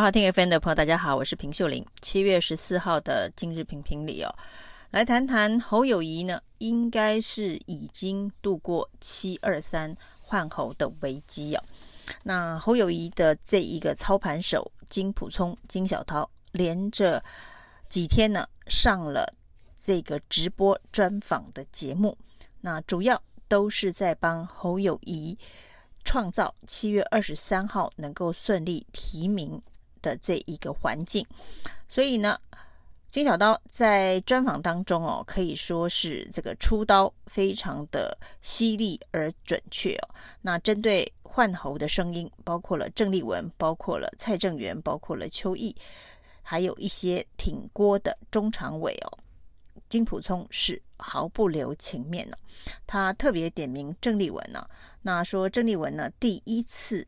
好听 FM 的朋友，大家好，我是平秀玲。七月十四号的今日评评里哦，来谈谈侯友谊呢，应该是已经度过七二三换侯的危机哦。那侯友谊的这一个操盘手金普聪、金小涛，连着几天呢上了这个直播专访的节目，那主要都是在帮侯友谊。创造七月二十三号能够顺利提名的这一个环境，所以呢，金小刀在专访当中哦，可以说是这个出刀非常的犀利而准确哦。那针对换喉的声音，包括了郑丽文，包括了蔡正元，包括了邱毅，还有一些挺郭的中常委哦。金普聪是毫不留情面呢，他特别点名郑丽文呢，那说郑丽文呢第一次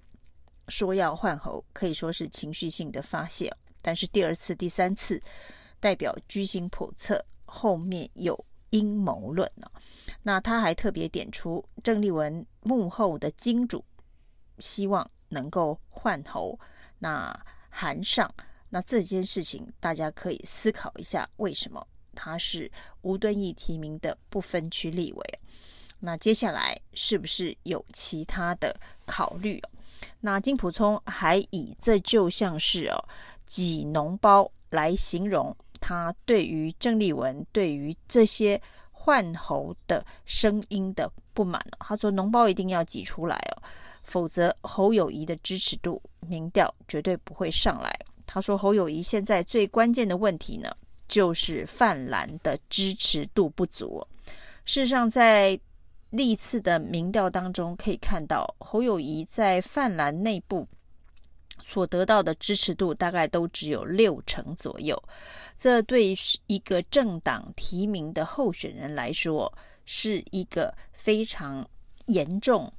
说要换侯，可以说是情绪性的发泄，但是第二次、第三次代表居心叵测，后面有阴谋论呢。那他还特别点出郑丽文幕后的金主，希望能够换侯，那韩上，那这件事情大家可以思考一下，为什么？他是吴敦义提名的不分区立委，那接下来是不是有其他的考虑？那金普聪还以这就像是哦挤脓包来形容他对于郑丽文对于这些换喉的声音的不满。他说脓包一定要挤出来哦，否则侯友谊的支持度民调绝对不会上来。他说侯友谊现在最关键的问题呢？就是泛蓝的支持度不足。事实上，在历次的民调当中，可以看到侯友谊在泛蓝内部所得到的支持度大概都只有六成左右。这对于一个政党提名的候选人来说，是一个非常严重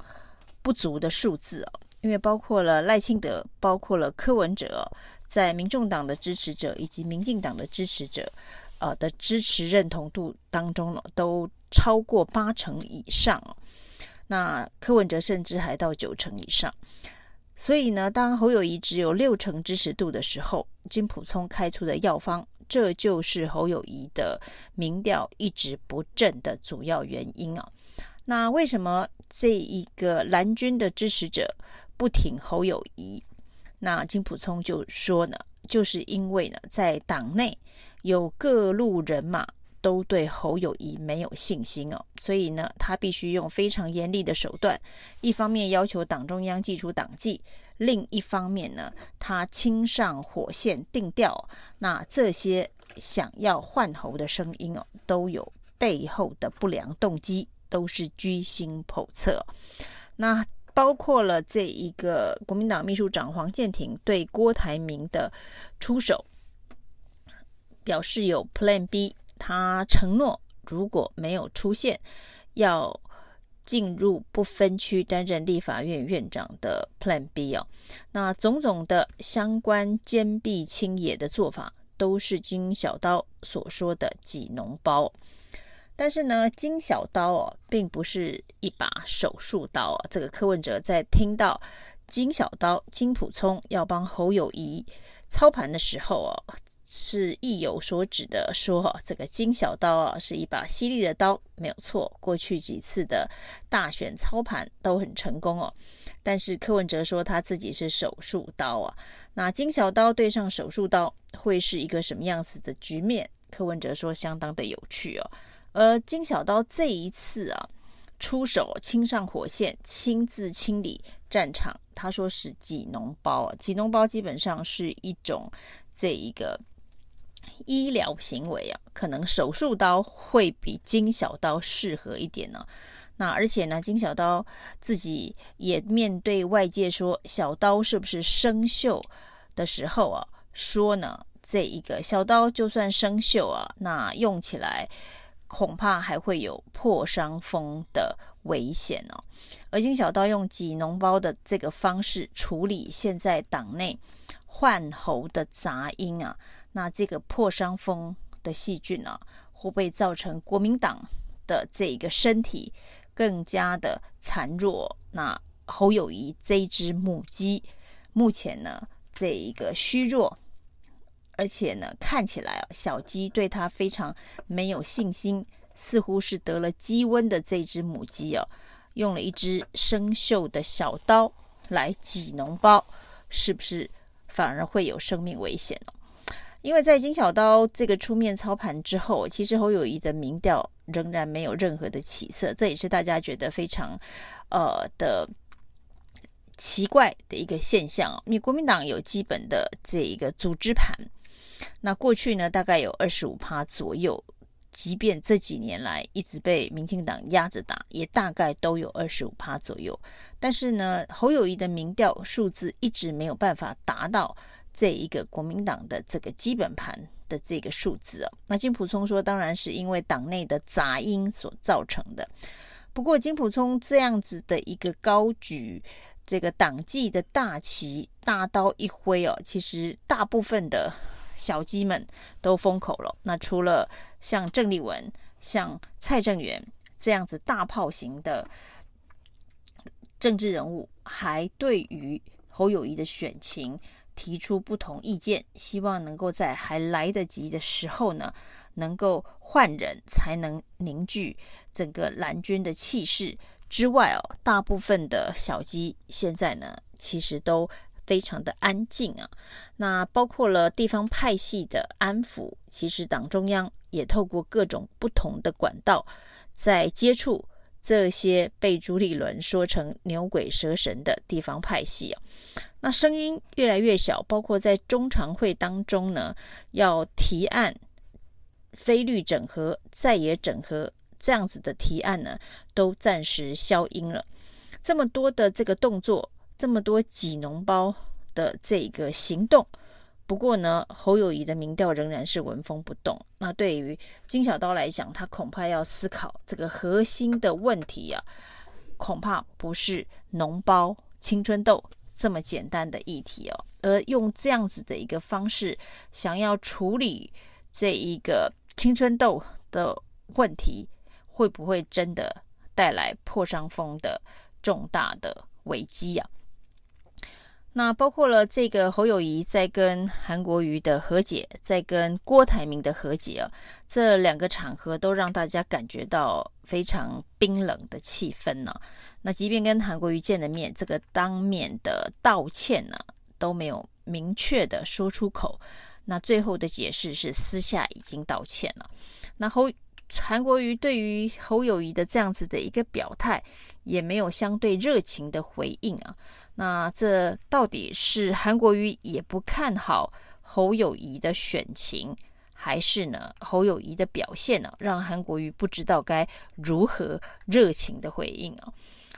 不足的数字哦。因为包括了赖清德，包括了柯文哲。在民众党的支持者以及民进党的支持者，呃的支持认同度当中呢，都超过八成以上。那柯文哲甚至还到九成以上。所以呢，当侯友谊只有六成支持度的时候，金普聪开出的药方，这就是侯友谊的民调一直不振的主要原因啊。那为什么这一个蓝军的支持者不挺侯友谊？那金普聪就说呢，就是因为呢，在党内有各路人马都对侯友谊没有信心哦，所以呢，他必须用非常严厉的手段，一方面要求党中央祭出党纪，另一方面呢，他亲上火线定调。那这些想要换侯的声音哦，都有背后的不良动机，都是居心叵测。那。包括了这一个国民党秘书长黄健庭对郭台铭的出手，表示有 Plan B，他承诺如果没有出现，要进入不分区担任立法院院长的 Plan B 哦。那种种的相关坚壁清野的做法，都是金小刀所说的挤脓包。但是呢，金小刀哦，并不是一把手术刀啊。这个柯文哲在听到金小刀金普聪要帮侯友谊操盘的时候哦，是意有所指的说，这个金小刀啊是一把犀利的刀，没有错。过去几次的大选操盘都很成功哦。但是柯文哲说他自己是手术刀啊。那金小刀对上手术刀会是一个什么样子的局面？柯文哲说相当的有趣哦。而金小刀这一次啊，出手亲上火线，亲自清理战场。他说是挤脓包啊，挤脓包基本上是一种这一个医疗行为啊，可能手术刀会比金小刀适合一点呢、那而且呢，金小刀自己也面对外界说小刀是不是生锈的时候啊，说呢这一个小刀就算生锈啊，那用起来。恐怕还会有破伤风的危险哦。而金小刀用挤脓包的这个方式处理现在党内换喉的杂音啊，那这个破伤风的细菌啊，会不会造成国民党的这一个身体更加的孱弱？那侯友谊这只母鸡目前呢这一个虚弱，而且呢，看起来啊，小鸡对它非常没有信心，似乎是得了鸡瘟的这只母鸡哦，用了一只生锈的小刀来挤脓包，是不是反而会有生命危险呢？因为在金小刀这个出面操盘之后，其实侯友谊的民调仍然没有任何的起色，这也是大家觉得非常呃的奇怪的一个现象。因为国民党有基本的这一个组织盘，那过去呢大概有二十五趴左右，即便这几年来一直被民进党压着打，也大概都有二十五趴左右。但是呢，侯友谊的民调数字一直没有办法达到。这一个国民党的这个基本盘的这个数字哦，那金普聪说，当然是因为党内的杂音所造成的。不过，金普聪这样子的一个高举这个党纪的大旗，大刀一挥哦，其实大部分的小鸡们都封口了。那除了像郑丽文、像蔡正元这样子大炮型的政治人物，还对于侯友宜的选情。提出不同意见，希望能够在还来得及的时候呢，能够换人才能凝聚整个蓝军的气势。之外哦，大部分的小鸡现在呢，其实都非常的安静啊。那包括了地方派系的安抚，其实党中央也透过各种不同的管道在接触这些被朱立伦说成牛鬼蛇神的地方派系啊。那声音越来越小，包括在中常会当中呢，要提案非绿整合、在野整合这样子的提案呢，都暂时消音了。这么多的这个动作，这么多挤脓包的这个行动，不过呢，侯友宜的民调仍然是纹风不动。那对于金小刀来讲，他恐怕要思考这个核心的问题啊，恐怕不是脓包、青春痘。这么简单的议题哦，而用这样子的一个方式，想要处理这一个青春痘的问题，会不会真的带来破伤风的重大的危机啊？那包括了这个侯友谊在跟韩国瑜的和解，在跟郭台铭的和解啊，这两个场合都让大家感觉到非常冰冷的气氛呢、那即便跟韩国瑜见了面，这个当面的道歉呢、都没有明确的说出口。那最后的解释是私下已经道歉了。那侯韩国瑜对于侯友谊的这样子的一个表态，也没有相对热情的回应啊。那这到底是韩国瑜也不看好侯友谊的选情，还是呢侯友谊的表现呢，让韩国瑜不知道该如何热情的回应啊？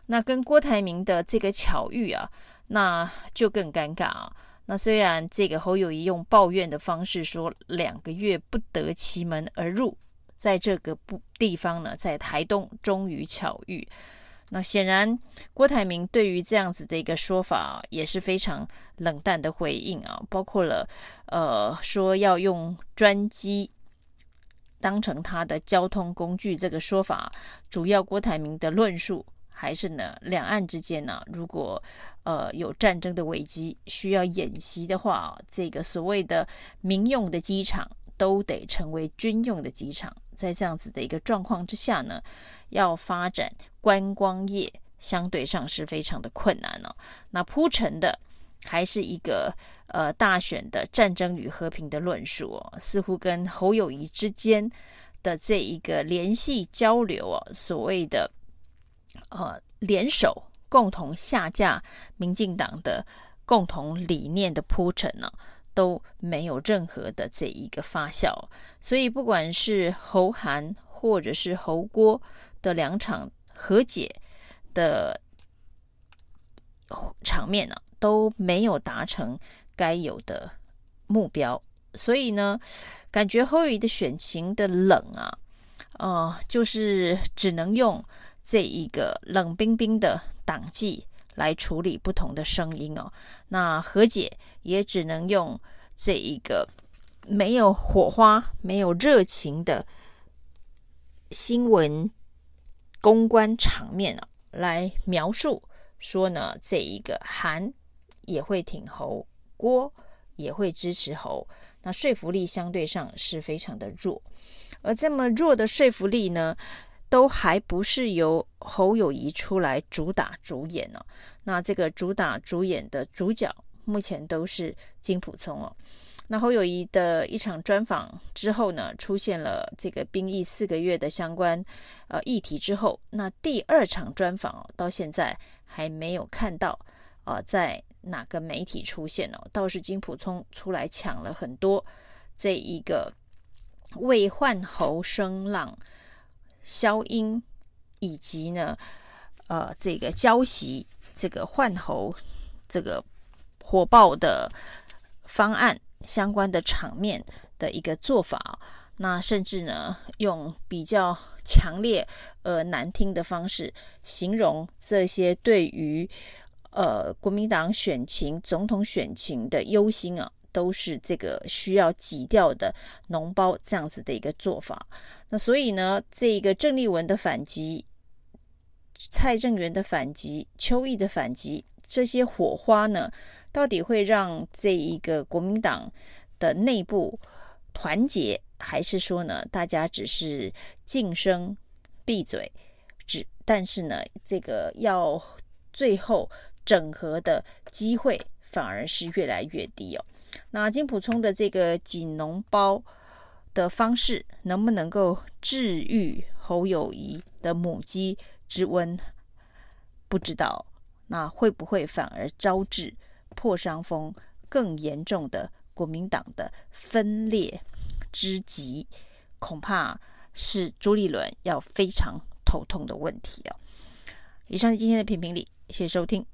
那跟郭台铭的这个巧遇啊，那就更尴尬啊。那虽然这个侯友谊用抱怨的方式说两个月不得其门而入，在这个不地方呢，在台东终于巧遇。那显然，郭台铭对于这样子的一个说法也是非常冷淡的回应啊，包括了呃说要用专机当成他的交通工具这个说法，主要郭台铭的论述还是呢，两岸之间呢，如果呃有战争的危机需要演习的话，这个所谓的民用的机场都得成为军用的机场。在这样子的一个状况之下呢，要发展观光业，相对上是非常的困难哦。那铺陈的还是一个呃大选的战争与和平的论述哦，似乎跟侯友谊之间的这一个联系交流哦，所谓的呃联手共同下架民进党的共同理念的铺陈呢。都没有任何的这一个发酵，所以不管是侯韩或者是侯郭的两场和解的场面呢，都没有达成该有的目标。所以呢，感觉侯友宜的选情的冷啊，呃，就是只能用这一个冷冰冰的党纪来处理不同的声音哦，那和解也只能用这一个没有火花、没有热情的新闻公关场面来描述，说呢，这一个韩也会挺侯，郭也会支持侯，那说服力相对上是非常的弱。而这么弱的说服力呢，都还不是由侯友谊出来主打主演呢、哦。那这个主打主演的主角，目前都是金溥聪哦。那侯友谊的一场专访之后呢，出现了这个兵役四个月的相关呃议题之后，那第二场专访哦，到现在还没有看到呃在哪个媒体出现哦，倒是金溥聪出来抢了很多这一个。为换侯声浪消音，以及呢，呃，这个浇熄这个换喉这个火爆的方案相关的场面的一个做法，那甚至呢，用比较强烈呃难听的方式形容这些对于呃国民党选情、总统选情的忧心啊。都是这个需要挤掉的脓包这样子的一个做法，那所以呢，这个郑丽文的反击、蔡正元的反击、邱毅的反击，这些火花呢，到底会让这一个国民党的内部团结，还是说呢，大家只是噤声闭嘴，只但是呢，这个要最后整合的机会反而是越来越低哦。那金溥聪的这个锦脓包的方式，能不能够治愈侯友谊的母鸡之瘟？不知道。那会不会反而招致破伤风更严重的国民党的分裂之极？恐怕是朱立伦要非常头痛的问题哦。以上是今天的评评理，谢谢收听。